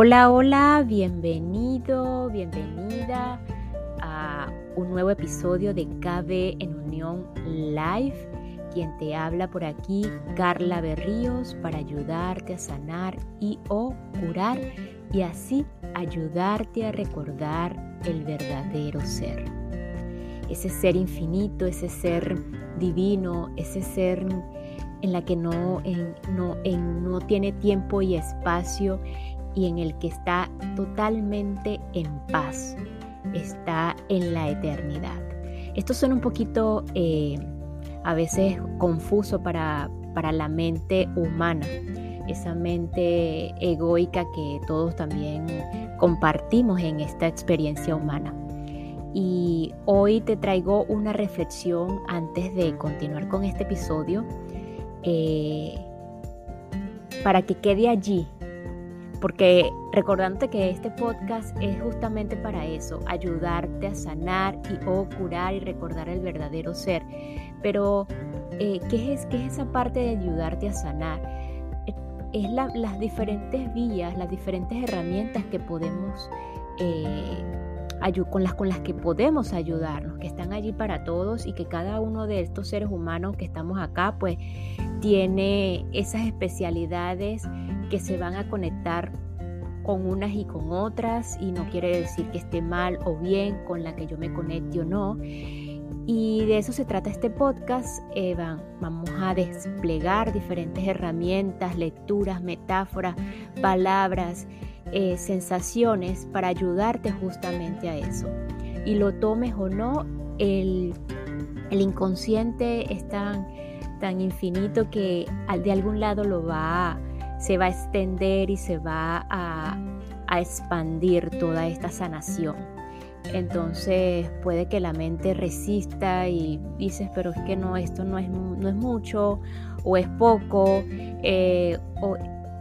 Hola, hola, bienvenido, bienvenida a un nuevo episodio de KB en Unión Live. Quien te habla por aquí, Carla Berríos, para ayudarte a sanar y o curar y así ayudarte a recordar el verdadero ser. Ese ser infinito, ese ser divino, ese ser en la que no, no, no tiene tiempo y espacio y en el que está totalmente en paz, está en la eternidad. Esto suena un poquito eh, a veces confuso para, para la mente humana, esa mente egoica que todos también compartimos en esta experiencia humana. Y hoy te traigo una reflexión antes de continuar con este episodio eh, para que quede allí porque recordándote que este podcast es justamente para eso, ayudarte a sanar y o curar y recordar el verdadero ser. Pero, eh, ¿qué, es, ¿qué es esa parte de ayudarte a sanar? Es las diferentes vías, las diferentes herramientas que podemos, eh, con, las, con las que podemos ayudarnos, que están allí para todos y que cada uno de estos seres humanos que estamos acá, pues tiene esas especialidades que se van a conectar con unas y con otras y no quiere decir que esté mal o bien con la que yo me conecte o no. Y de eso se trata este podcast. Eh, vamos a desplegar diferentes herramientas, lecturas, metáforas, palabras, eh, sensaciones para ayudarte justamente a eso. Y lo tomes o no, el, el inconsciente es tan, tan infinito que de algún lado lo va a se va a extender y se va a, expandir toda esta sanación. Entonces puede que la mente resista y dices, pero es que no, esto no es, no es mucho o es poco, eh, o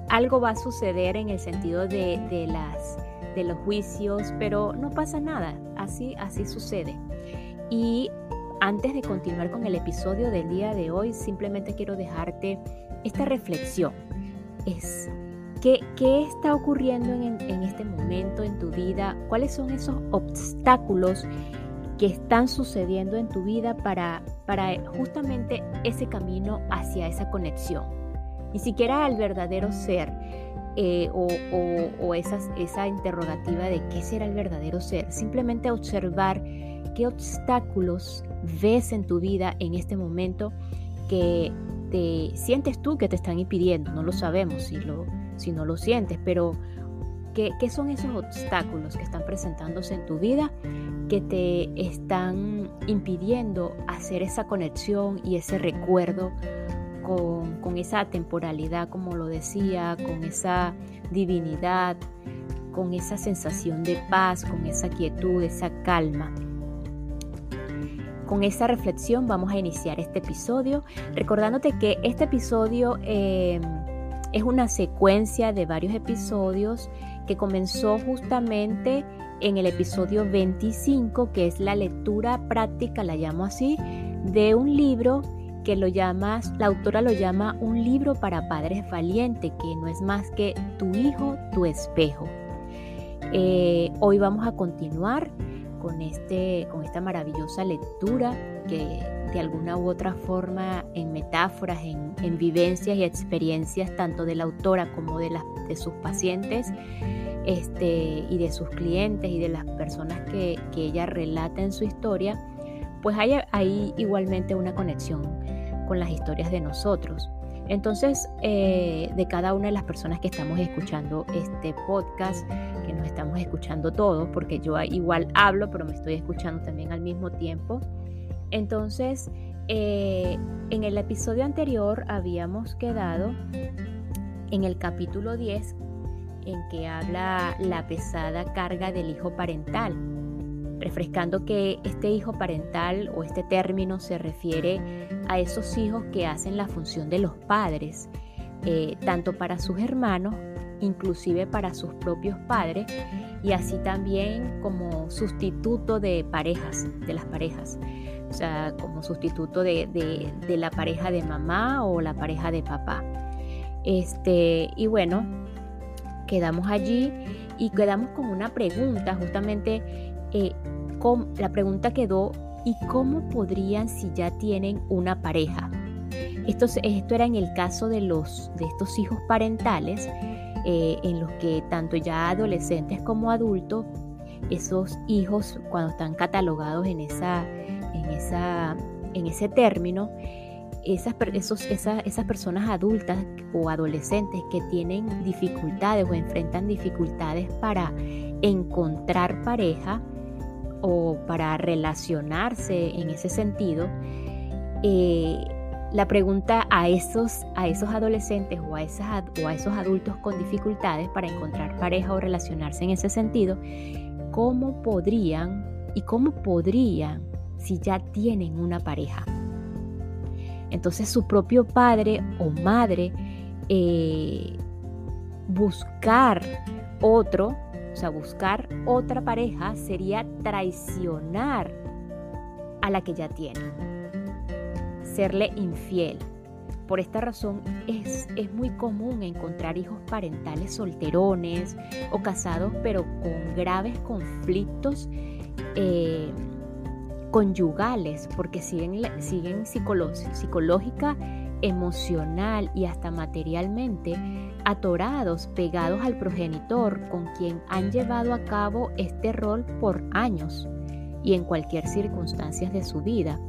algo va a suceder en el sentido de, las, de los juicios, pero no pasa nada, así, así sucede. Y antes de continuar con el episodio del día de hoy, simplemente quiero dejarte esta reflexión es qué, está ocurriendo en, este momento en tu vida, cuáles son esos obstáculos que están sucediendo en tu vida para, para justamente ese camino hacia esa conexión. Ni siquiera al verdadero ser eh, o, o, esa interrogativa de qué será el verdadero ser. Simplemente observar qué obstáculos ves en tu vida en este momento que te sientes tú que te están impidiendo, no lo sabemos si, lo, si no lo sientes, pero ¿qué, ¿qué, son esos obstáculos que están presentándose en tu vida que te están impidiendo hacer esa conexión y ese recuerdo con, con esa temporalidad, como lo decía, con esa divinidad, con esa sensación de paz, con esa quietud, esa calma? Con esa reflexión vamos a iniciar este episodio, recordándote que este episodio eh, es una secuencia de varios episodios que comenzó justamente en el episodio 25, que es la lectura práctica, la llamo así, de un libro que lo llamas, la autora lo llama un libro para padres valientes, que no es más que tu hijo, tu espejo. Eh, hoy vamos a continuar con, este, con esta maravillosa lectura que de alguna u otra forma en metáforas, en, vivencias y experiencias tanto de la autora como de, de sus pacientes este, y de sus clientes y de las personas que, que ella relata en su historia, pues hay, hay igualmente una conexión con las historias de nosotros. Entonces, eh, de cada una de las personas que estamos escuchando este podcast, que nos estamos escuchando todos, porque yo igual hablo, pero me estoy escuchando también al mismo tiempo. Entonces, eh, en el episodio anterior habíamos quedado en el capítulo 10, en que habla la pesada carga del hijo parental refrescando que este hijo parental o este término se refiere a esos hijos que hacen la función de los padres, eh, tanto para sus hermanos, inclusive para sus propios padres, y así también como sustituto de parejas, de las parejas, o sea, como sustituto de, de la pareja de mamá o la pareja de papá. Este, y bueno, quedamos allí y quedamos con una pregunta, justamente eh, la pregunta quedó, ¿y cómo podrían si ya tienen una pareja? Esto, era en el caso de, los, de estos hijos parentales, eh, en los que tanto ya adolescentes como adultos, esos hijos cuando están catalogados en, esa, en, esa, en ese término, esas, esos, esas personas adultas o adolescentes que tienen dificultades o enfrentan dificultades para encontrar pareja o para relacionarse en ese sentido, eh, la pregunta a esos, a esos adolescentes o a, o a esos adultos con dificultades para encontrar pareja o relacionarse en ese sentido, ¿cómo podrían y cómo podrían si ya tienen una pareja? Entonces su propio padre o madre eh, buscar otro, o sea, buscar otra pareja sería traicionar a la que ya tiene, serle infiel. Por esta razón es, es, muy común encontrar hijos parentales solterones o casados pero con graves conflictos eh, conyugales, porque siguen, siguen psicológica, emocional y hasta materialmente atorados, pegados al progenitor con quien han llevado a cabo este rol por años y en cualquier circunstancia de su vida.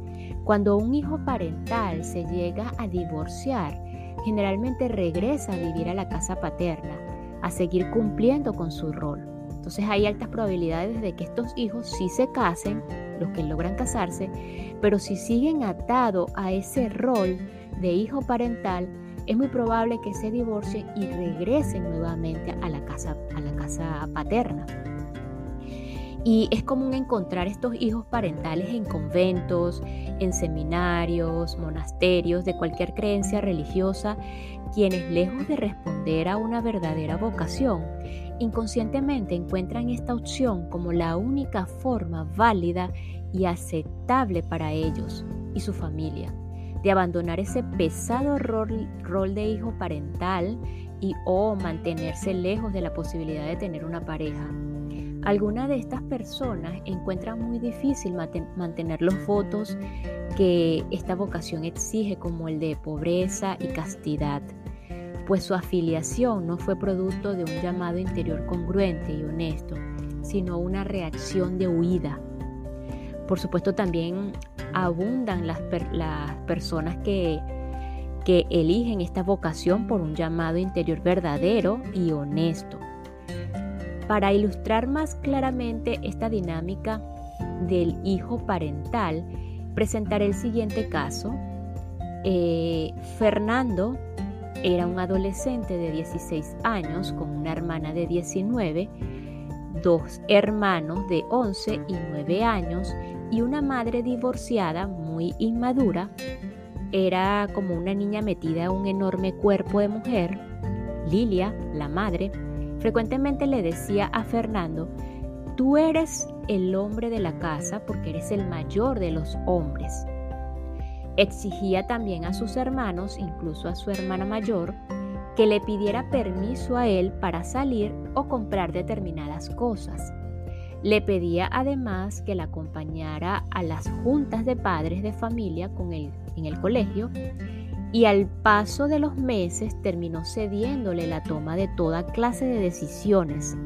Cuando un hijo parental se llega a divorciar, generalmente regresa a vivir a la casa paterna, a seguir cumpliendo con su rol. Entonces hay altas probabilidades de que estos hijos sí se casen los que logran casarse, pero si siguen atados a ese rol de hijo parental, es muy probable que se divorcien y regresen nuevamente a la casa, a la casa paterna. Y es común encontrar estos hijos parentales en conventos, en seminarios, monasterios, de cualquier creencia religiosa, quienes lejos de responder a una verdadera vocación, inconscientemente encuentran esta opción como la única forma válida y aceptable para ellos y su familia, de abandonar ese pesado rol, de hijo parental y o mantenerse lejos de la posibilidad de tener una pareja. Algunas de estas personas encuentran muy difícil mantener los votos que esta vocación exige, como el de pobreza y castidad pues su afiliación no fue producto de un llamado interior congruente y honesto, sino una reacción de huida. Por supuesto también abundan las, personas que, que eligen esta vocación por un llamado interior verdadero y honesto. Para ilustrar más claramente esta dinámica del hijo parental, presentaré el siguiente caso. Eh, Fernando era un adolescente de 16 años con una hermana de 19, dos hermanos de 11 y 9 años y una madre divorciada muy inmadura. Era como una niña metida en un enorme cuerpo de mujer. Lilia, la madre, frecuentemente le decía a Fernando, tú eres el hombre de la casa porque eres el mayor de los hombres. Exigía también a sus hermanos, incluso a su hermana mayor, que le pidiera permiso a él para salir o comprar determinadas cosas. Le pedía además que la acompañara a las juntas de padres de familia con él en el colegio y al paso de los meses terminó cediéndole la toma de toda clase de decisiones,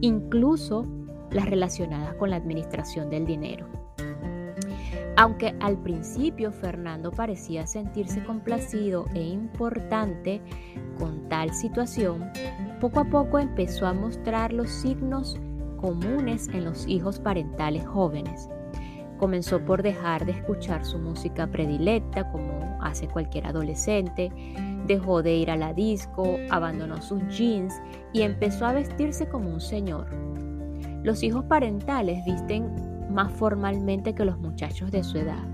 incluso las relacionadas con la administración del dinero. Aunque al principio Fernando parecía sentirse complacido e importante con tal situación, poco a poco empezó a mostrar los signos comunes en los hijos parentales jóvenes. Comenzó por dejar de escuchar su música predilecta como hace cualquier adolescente, dejó de ir a la disco, abandonó sus jeans y empezó a vestirse como un señor. Los hijos parentales visten más formalmente que los muchachos de su edad.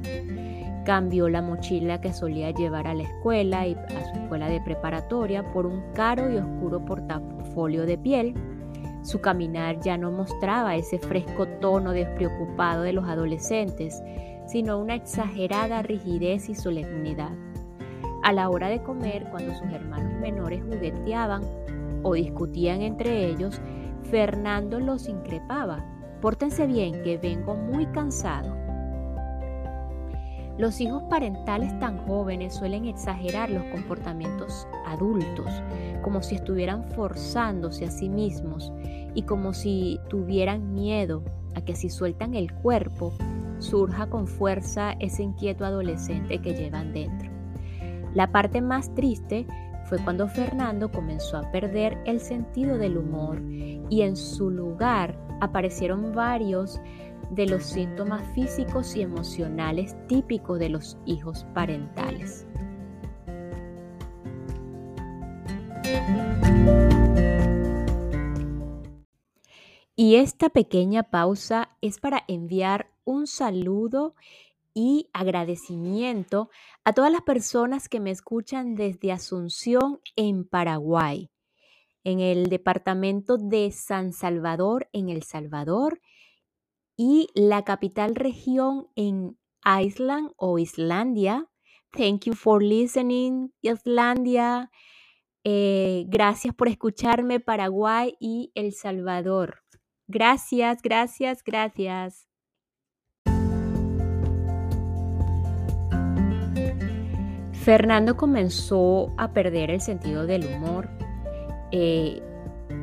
Cambió la mochila que solía llevar a la escuela y a su escuela de preparatoria por un caro y oscuro portafolio de piel. Su caminar ya no mostraba ese fresco tono despreocupado de los adolescentes, sino una exagerada rigidez y solemnidad. A la hora de comer, cuando sus hermanos menores jugueteaban o discutían entre ellos, Fernando los increpaba. Pórtense bien, que vengo muy cansado. Los hijos parentales tan jóvenes suelen exagerar los comportamientos adultos, como si estuvieran forzándose a sí mismos y como si tuvieran miedo a que si sueltan el cuerpo, surja con fuerza ese inquieto adolescente que llevan dentro. La parte más triste fue cuando Fernando comenzó a perder el sentido del humor y en su lugar aparecieron varios de los síntomas físicos y emocionales típicos de los hijos parentales. Y esta pequeña pausa es para enviar un saludo y agradecimiento a todas las personas que me escuchan desde Asunción en Paraguay, en el departamento de San Salvador en El Salvador y la capital región en Island o Islandia. Thank you for listening, Islandia. Eh, gracias por escucharme, Paraguay y El Salvador. Gracias, gracias, gracias. Fernando comenzó a perder el sentido del humor, eh,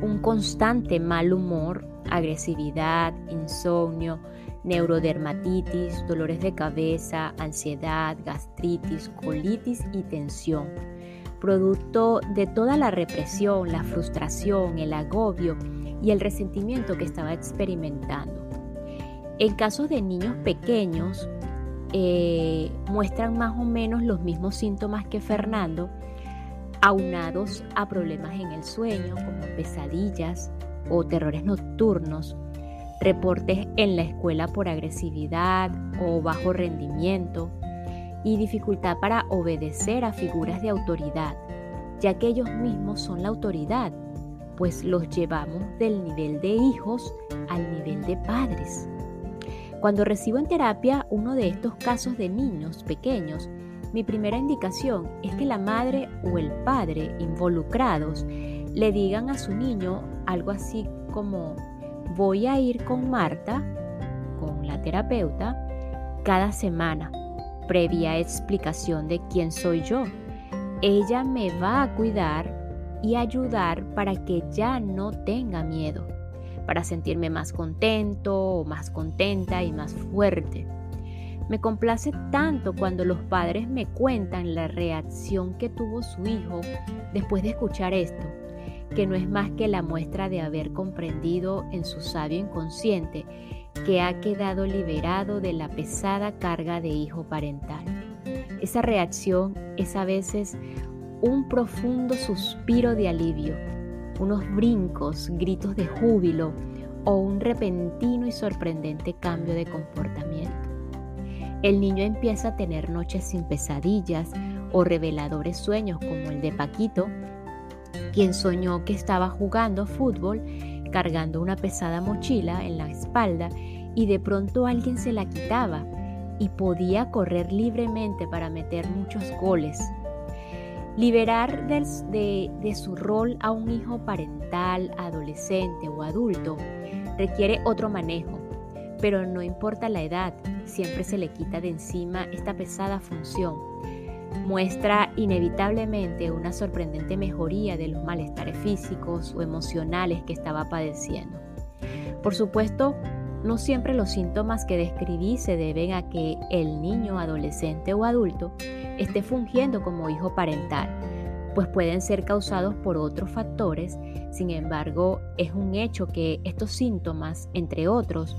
un constante mal humor agresividad, insomnio, neurodermatitis, dolores de cabeza, ansiedad, gastritis, colitis y tensión, producto de toda la represión, la frustración, el agobio y el resentimiento que estaba experimentando. En casos de niños pequeños, eh, muestran más o menos los mismos síntomas que Fernando, aunados a problemas en el sueño, como pesadillas, o terrores nocturnos, reportes en la escuela por agresividad o bajo rendimiento y dificultad para obedecer a figuras de autoridad, ya que ellos mismos son la autoridad, pues los llevamos del nivel de hijos al nivel de padres. Cuando recibo en terapia uno de estos casos de niños pequeños, mi primera indicación es que la madre o el padre involucrados le digan a su niño algo así como voy a ir con Marta, con la terapeuta, cada semana, previa explicación de quién soy yo. Ella me va a cuidar y ayudar para que ya no tenga miedo, para sentirme más contento o más contenta y más fuerte. Me complace tanto cuando los padres me cuentan la reacción que tuvo su hijo después de escuchar esto que no es más que la muestra de haber comprendido en su sabio inconsciente que ha quedado liberado de la pesada carga de hijo parental. Esa reacción es a veces un profundo suspiro de alivio, unos brincos, gritos de júbilo o un repentino y sorprendente cambio de comportamiento. El niño empieza a tener noches sin pesadillas o reveladores sueños como el de Paquito, quien soñó que estaba jugando fútbol cargando una pesada mochila en la espalda y de pronto alguien se la quitaba y podía correr libremente para meter muchos goles. Liberar de, de, su rol a un hijo parental, adolescente o adulto requiere otro manejo, pero no importa la edad, siempre se le quita de encima esta pesada función muestra inevitablemente una sorprendente mejoría de los malestares físicos o emocionales que estaba padeciendo. Por supuesto, no siempre los síntomas que describí se deben a que el niño, adolescente o adulto esté fungiendo como hijo parental, pues pueden ser causados por otros factores, sin embargo es un hecho que estos síntomas, entre otros,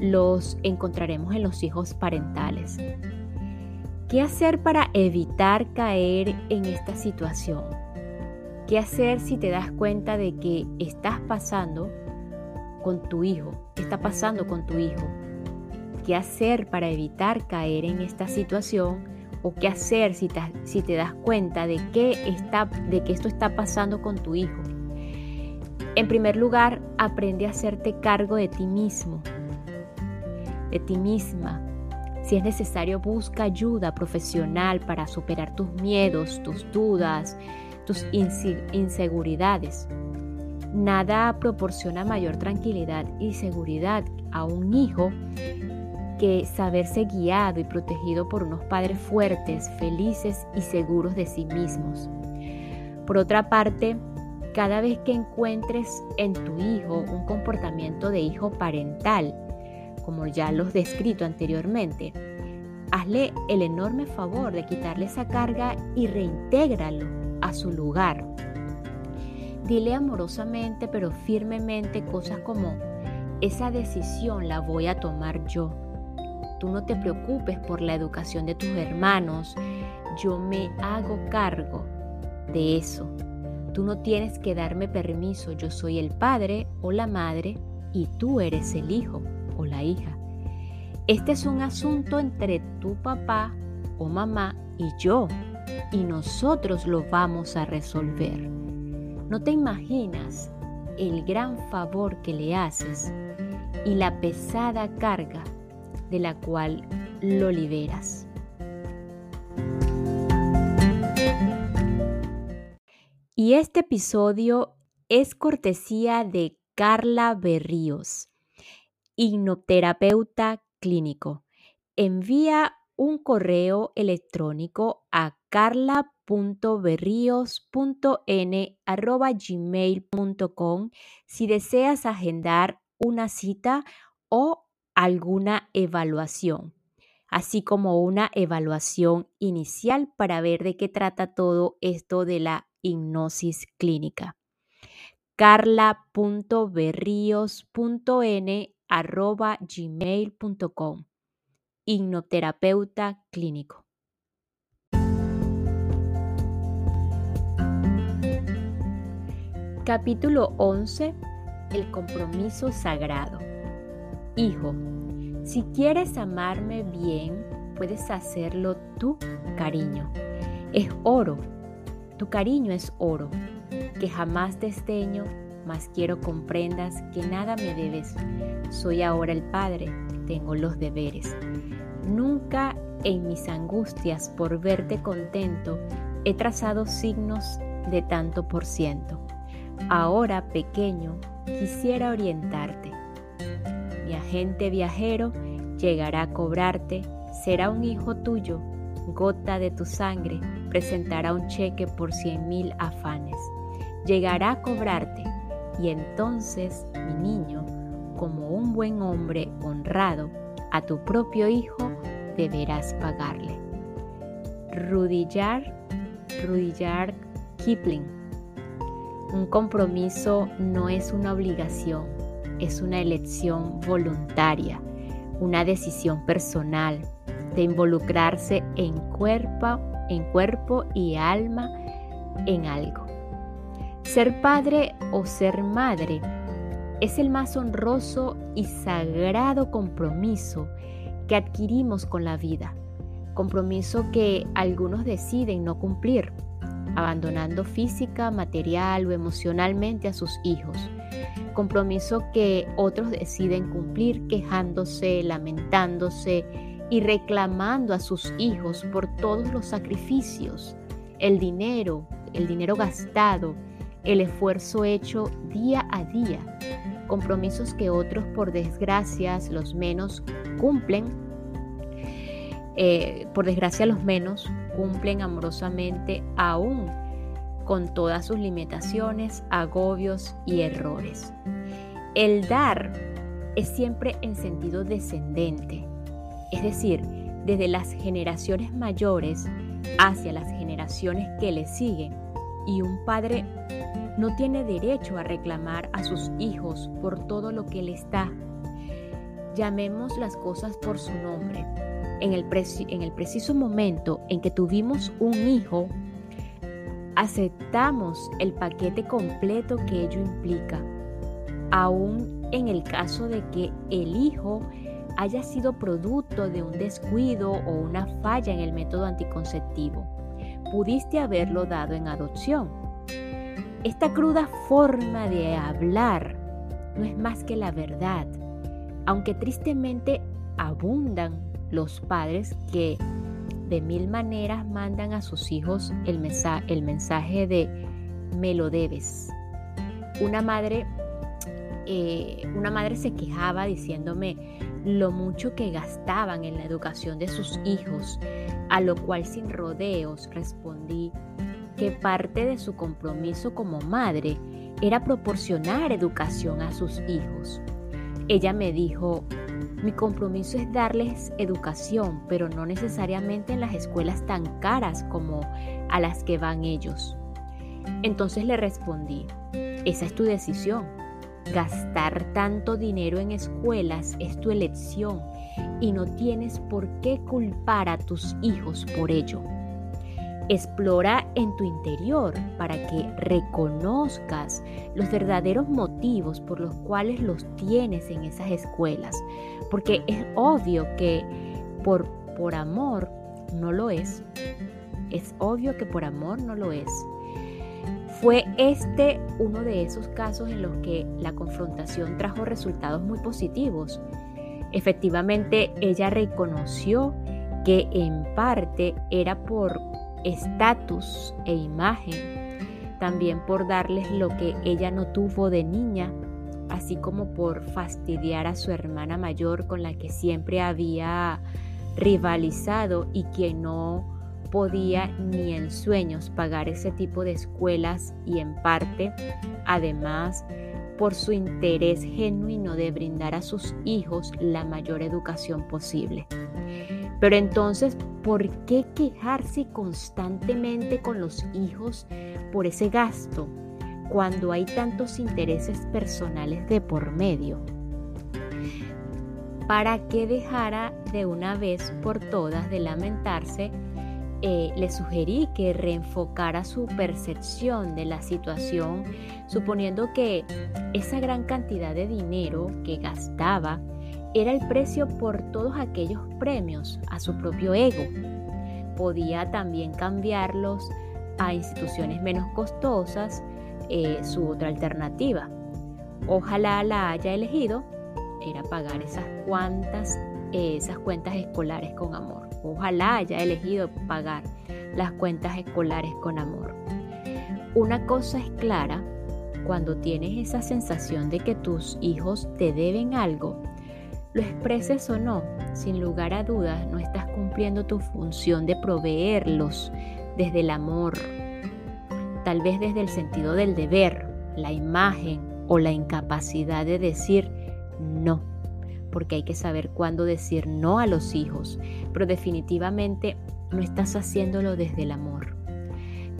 los encontraremos en los hijos parentales. ¿Qué hacer para evitar caer en esta situación? ¿Qué hacer si te das cuenta de que estás pasando con tu hijo? ¿Qué está pasando con tu hijo? ¿Qué hacer para evitar caer en esta situación? ¿O qué hacer si te, das cuenta de que, está, de que esto está pasando con tu hijo? En primer lugar, aprende a hacerte cargo de ti mismo, de ti misma, si es necesario, busca ayuda profesional para superar tus miedos, tus dudas, tus inseguridades. Nada proporciona mayor tranquilidad y seguridad a un hijo que saberse guiado y protegido por unos padres fuertes, felices y seguros de sí mismos. Por otra parte, cada vez que encuentres en tu hijo un comportamiento de hijo parental, como ya los descrito anteriormente, hazle el enorme favor de quitarle esa carga y reintégralo a su lugar. Dile amorosamente pero firmemente cosas como, esa decisión la voy a tomar yo. Tú no te preocupes por la educación de tus hermanos, yo me hago cargo de eso. Tú no tienes que darme permiso, yo soy el padre o la madre y tú eres el hijo o la hija. Este es un asunto entre tu papá o mamá y yo, y nosotros lo vamos a resolver. No te imaginas el gran favor que le haces y la pesada carga de la cual lo liberas. Y este episodio es cortesía de Carla Berríos, hipnoterapeuta clínico. Envía un correo electrónico a carla.berrios.n.gmail.com si deseas agendar una cita o alguna evaluación, así como una evaluación inicial para ver de qué trata todo esto de la hipnosis clínica. carla.berrios.n.gmail.com Hipnoterapeuta clínico. Capítulo 11. El compromiso sagrado. Hijo, si quieres amarme bien, puedes hacerlo tú, cariño. Es oro. Tu cariño es oro, que jamás desteño, mas quiero comprendas que nada me debes. Soy ahora el Padre, tengo los deberes. Nunca en mis angustias por verte contento he trazado signos de tanto por ciento. Ahora, pequeño, quisiera orientarte. Mi agente viajero llegará a cobrarte, será un hijo tuyo, gota de tu sangre, presentará un cheque por cien mil afanes. Llegará a cobrarte y entonces, mi niño, como un buen hombre honrado, a tu propio hijo deberás pagarle. Rudyard, Rudyard Kipling un compromiso no es una obligación, es una elección voluntaria, una decisión personal de involucrarse en cuerpo, en cuerpo y alma en algo. Ser padre o ser madre es el más honroso y sagrado compromiso que adquirimos con la vida, compromiso que algunos deciden no cumplir abandonando física, material o emocionalmente a sus hijos. Compromiso que otros deciden cumplir quejándose, lamentándose y reclamando a sus hijos por todos los sacrificios, el dinero, el dinero gastado, el esfuerzo hecho día a día. Compromisos que otros por desgracia los menos cumplen eh, por desgracia los menos, cumplen amorosamente aún con todas sus limitaciones, agobios y errores. El dar es siempre en sentido descendente, es decir, desde las generaciones mayores hacia las generaciones que le siguen, y un padre no tiene derecho a reclamar a sus hijos por todo lo que le está. Llamemos las cosas por su nombre en el, en el preciso momento en que tuvimos un hijo, aceptamos el paquete completo que ello implica, aún en el caso de que el hijo haya sido producto de un descuido o una falla en el método anticonceptivo. Pudiste haberlo dado en adopción. Esta cruda forma de hablar no es más que la verdad, aunque tristemente abundan los padres que de mil maneras mandan a sus hijos el, mensaje de me lo debes. Una madre, eh, una madre se quejaba diciéndome lo mucho que gastaban en la educación de sus hijos, a lo cual sin rodeos respondí que parte de su compromiso como madre era proporcionar educación a sus hijos. Ella me dijo, mi compromiso es darles educación, pero no necesariamente en las escuelas tan caras como a las que van ellos. Entonces le respondí, esa es tu decisión. Gastar tanto dinero en escuelas es tu elección y no tienes por qué culpar a tus hijos por ello. Explora en tu interior para que reconozcas los verdaderos motivos por los cuales los tienes en esas escuelas. Porque es obvio que por, por amor no lo es. Es obvio que por amor no lo es. Fue este uno de esos casos en los que la confrontación trajo resultados muy positivos. Efectivamente, ella reconoció que en parte era por estatus e imagen, también por darles lo que ella no tuvo de niña, así como por fastidiar a su hermana mayor con la que siempre había rivalizado y que no podía ni en sueños pagar ese tipo de escuelas y en parte, además, por su interés genuino de brindar a sus hijos la mayor educación posible. Pero entonces, ¿por qué quejarse constantemente con los hijos por ese gasto cuando hay tantos intereses personales de por medio? Para que dejara de una vez por todas de lamentarse, eh, le sugerí que reenfocara su percepción de la situación, suponiendo que esa gran cantidad de dinero que gastaba era el precio por todos aquellos premios a su propio ego. Podía también cambiarlos a instituciones menos costosas, eh, su otra alternativa. Ojalá la haya elegido, era pagar esas cuantas, esas cuentas escolares con amor. Ojalá haya elegido pagar las cuentas escolares con amor. Una cosa es clara, cuando tienes esa sensación de que tus hijos te deben algo, lo expreses o no, sin lugar a dudas no estás cumpliendo tu función de proveerlos desde el amor, tal vez desde el sentido del deber, la imagen o la incapacidad de decir no, porque hay que saber cuándo decir no a los hijos, pero definitivamente no estás haciéndolo desde el amor.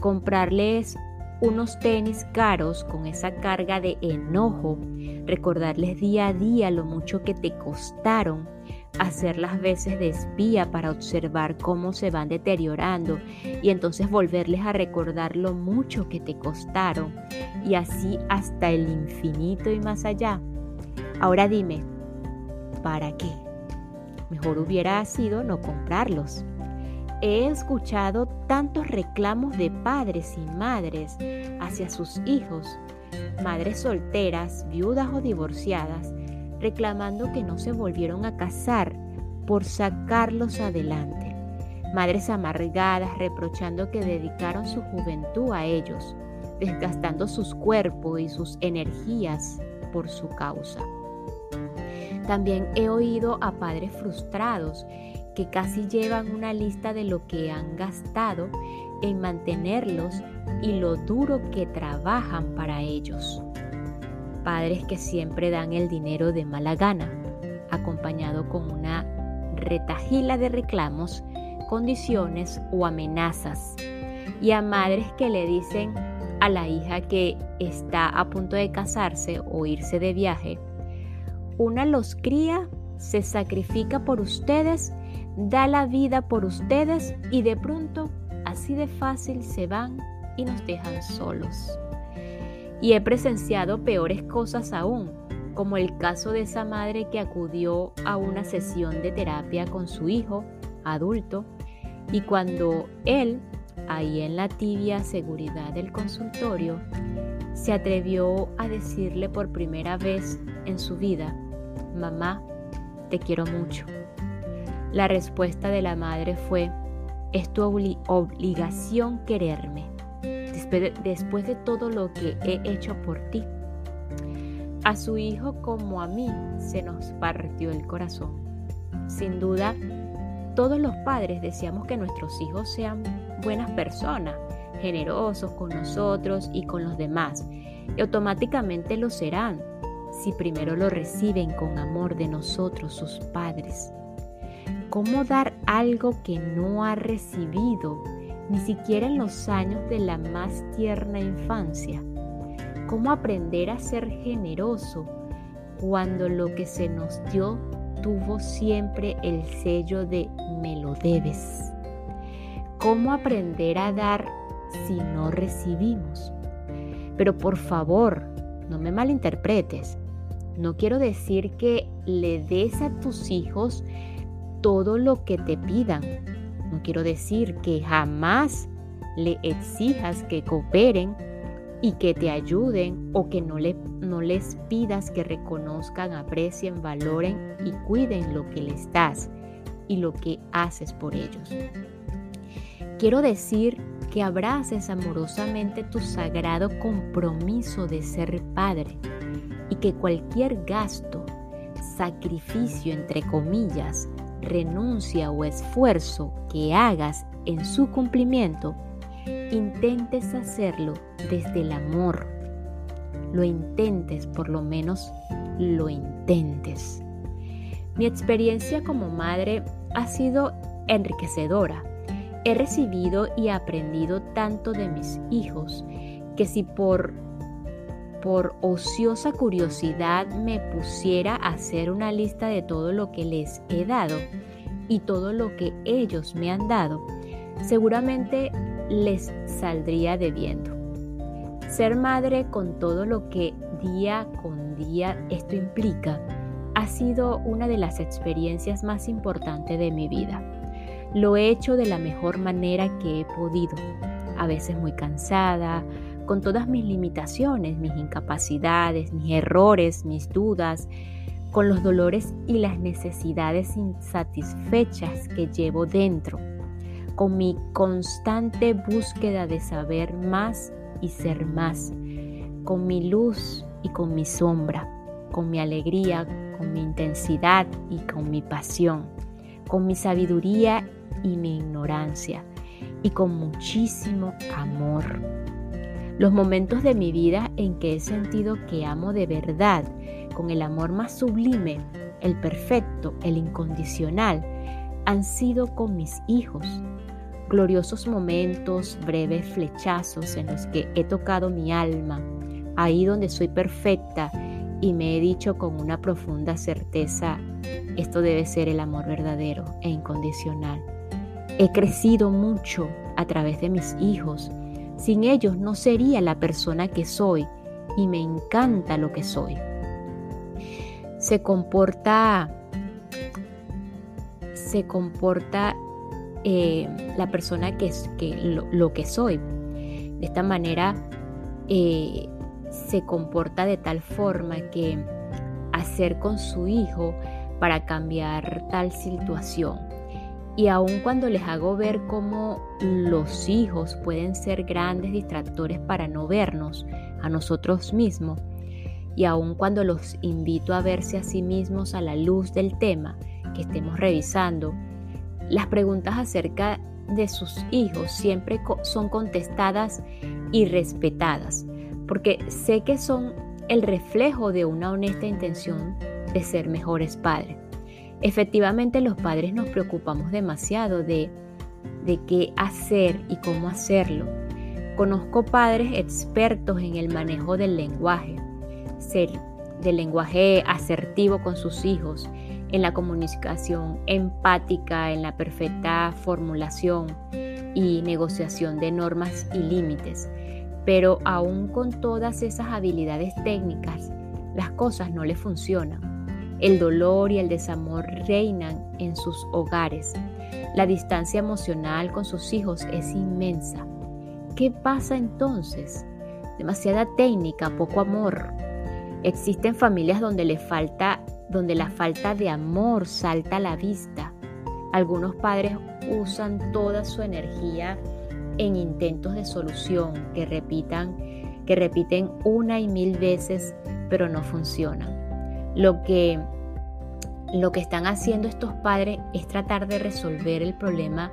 Comprarles unos tenis caros con esa carga de enojo, recordarles día a día lo mucho que te costaron, hacer las veces de espía para observar cómo se van deteriorando y entonces volverles a recordar lo mucho que te costaron y así hasta el infinito y más allá. Ahora dime, ¿para qué? Mejor hubiera sido no comprarlos. He escuchado tantos reclamos de padres y madres hacia sus hijos, madres solteras, viudas o divorciadas, reclamando que no se volvieron a casar por sacarlos adelante. Madres amargadas reprochando que dedicaron su juventud a ellos, desgastando sus cuerpos y sus energías por su causa. También he oído a padres frustrados que casi llevan una lista de lo que han gastado en mantenerlos y lo duro que trabajan para ellos. Padres que siempre dan el dinero de mala gana, acompañado con una retajila de reclamos, condiciones o amenazas. Y a madres que le dicen a la hija que está a punto de casarse o irse de viaje, una los cría, se sacrifica por ustedes da la vida por ustedes y de pronto así de fácil se van y nos dejan solos. Y he presenciado peores cosas aún, como el caso de esa madre que acudió a una sesión de terapia con su hijo adulto y cuando él, ahí en la tibia seguridad del consultorio, se atrevió a decirle por primera vez en su vida, mamá, te quiero mucho. La respuesta de la madre fue, es tu obligación quererme, después de todo lo que he hecho por ti. A su hijo como a mí se nos partió el corazón. Sin duda, todos los padres deseamos que nuestros hijos sean buenas personas, generosos con nosotros y con los demás, y automáticamente lo serán si primero lo reciben con amor de nosotros, sus padres. ¿Cómo dar algo que no ha recibido ni siquiera en los años de la más tierna infancia? cómo aprender a ser generoso cuando lo que se nos dio tuvo siempre el sello de me lo debes. Cómo aprender a dar si no recibimos. Pero por favor, no me malinterpretes. No quiero decir que le des a tus hijos todo lo que te pidan. No quiero decir que jamás le exijas que cooperen y que te ayuden o que no, le, no les pidas que reconozcan, aprecien, valoren y cuiden lo que les das y lo que haces por ellos. Quiero decir que abraces amorosamente tu sagrado compromiso de ser padre y que cualquier gasto, sacrificio entre comillas, renuncia o esfuerzo que hagas en su cumplimiento intentes hacerlo desde el amor. Lo intentes, por lo menos lo intentes. Mi experiencia como madre ha sido enriquecedora. He recibido y aprendido tanto de mis hijos que si por por ociosa curiosidad me pusiera a hacer una lista de todo lo que les he dado y todo lo que ellos me han dado, seguramente les saldría debiendo. Ser madre con todo lo que día con día esto implica ha sido una de las experiencias más importantes de mi vida. Lo he hecho de la mejor manera que he podido, a veces muy cansada, con todas mis limitaciones, mis incapacidades, mis errores, mis dudas, con los dolores y las necesidades insatisfechas que llevo dentro con mi constante búsqueda de saber más y ser más, con mi luz y con mi sombra, con mi alegría, con mi intensidad y con mi pasión, con mi sabiduría y mi ignorancia, y con muchísimo amor. Los momentos de mi vida en que he sentido que amo de verdad, con el amor más sublime, el perfecto, el incondicional, han sido con mis hijos, gloriosos momentos, breves flechazos en los que he tocado mi alma, ahí donde soy perfecta y me he dicho con una profunda certeza, esto debe ser el amor verdadero e incondicional. He crecido mucho a través de mis hijos. Sin ellos no sería la persona que soy y me encanta lo que soy. Se comporta se comporta eh, la persona que, es, que lo, que soy. De esta manera eh, se comporta de tal forma que hacer con su hijo para cambiar tal situación. Y aun cuando les hago ver cómo los hijos pueden ser grandes distractores para no vernos a nosotros mismos, y aun cuando los invito a verse a sí mismos a la luz del tema que estemos revisando, las preguntas acerca de sus hijos siempre son contestadas y respetadas, porque sé que son el reflejo de una honesta intención de ser mejores padres. Efectivamente, los padres nos preocupamos demasiado de, de qué hacer y cómo hacerlo. Conozco padres expertos en el manejo del lenguaje, ser, del lenguaje asertivo con sus hijos, en la comunicación empática, en la perfecta formulación y negociación de normas y límites. Pero aún con todas esas habilidades técnicas, las cosas no le funcionan. El dolor y el desamor reinan en sus hogares. La distancia emocional con sus hijos es inmensa. ¿Qué pasa entonces? Demasiada técnica, poco amor. Existen familias donde le falta donde la falta de amor salta a la vista, Algunos padres usan toda su energía en intentos de solución que repitan, que repiten una y mil veces, pero no funcionan. Lo que lo que están haciendo estos padres es tratar de resolver el problema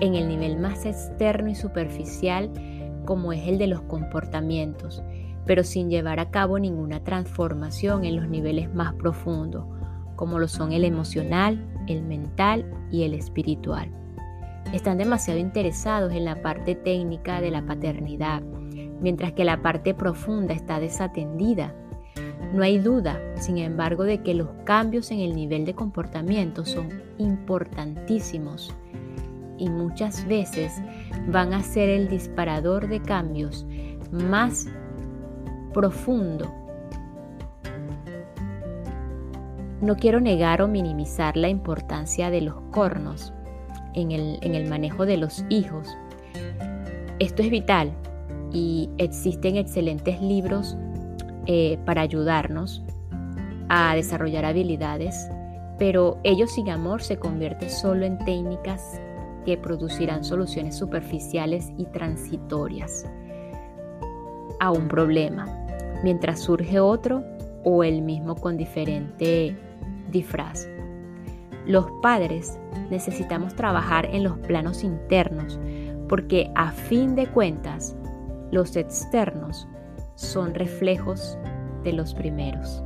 en el nivel más externo y superficial, como es el de los comportamientos, pero sin llevar a cabo ninguna transformación en los niveles más profundos, como lo son el emocional, el mental y el espiritual. Están demasiado interesados en la parte técnica de la paternidad, mientras que la parte profunda está desatendida. No hay duda, sin embargo, de que los cambios en el nivel de comportamiento son importantísimos y muchas veces van a ser el disparador de cambios más profundo. No quiero negar o minimizar la importancia de los cornos en el, manejo de los hijos. Esto es vital y existen excelentes libros eh, para ayudarnos a desarrollar habilidades, pero ellos sin amor se convierte solo en técnicas que producirán soluciones superficiales y transitorias a un problema, mientras surge otro o el mismo con diferente disfraz. Los padres necesitamos trabajar en los planos internos porque a fin de cuentas los externos son reflejos de los primeros.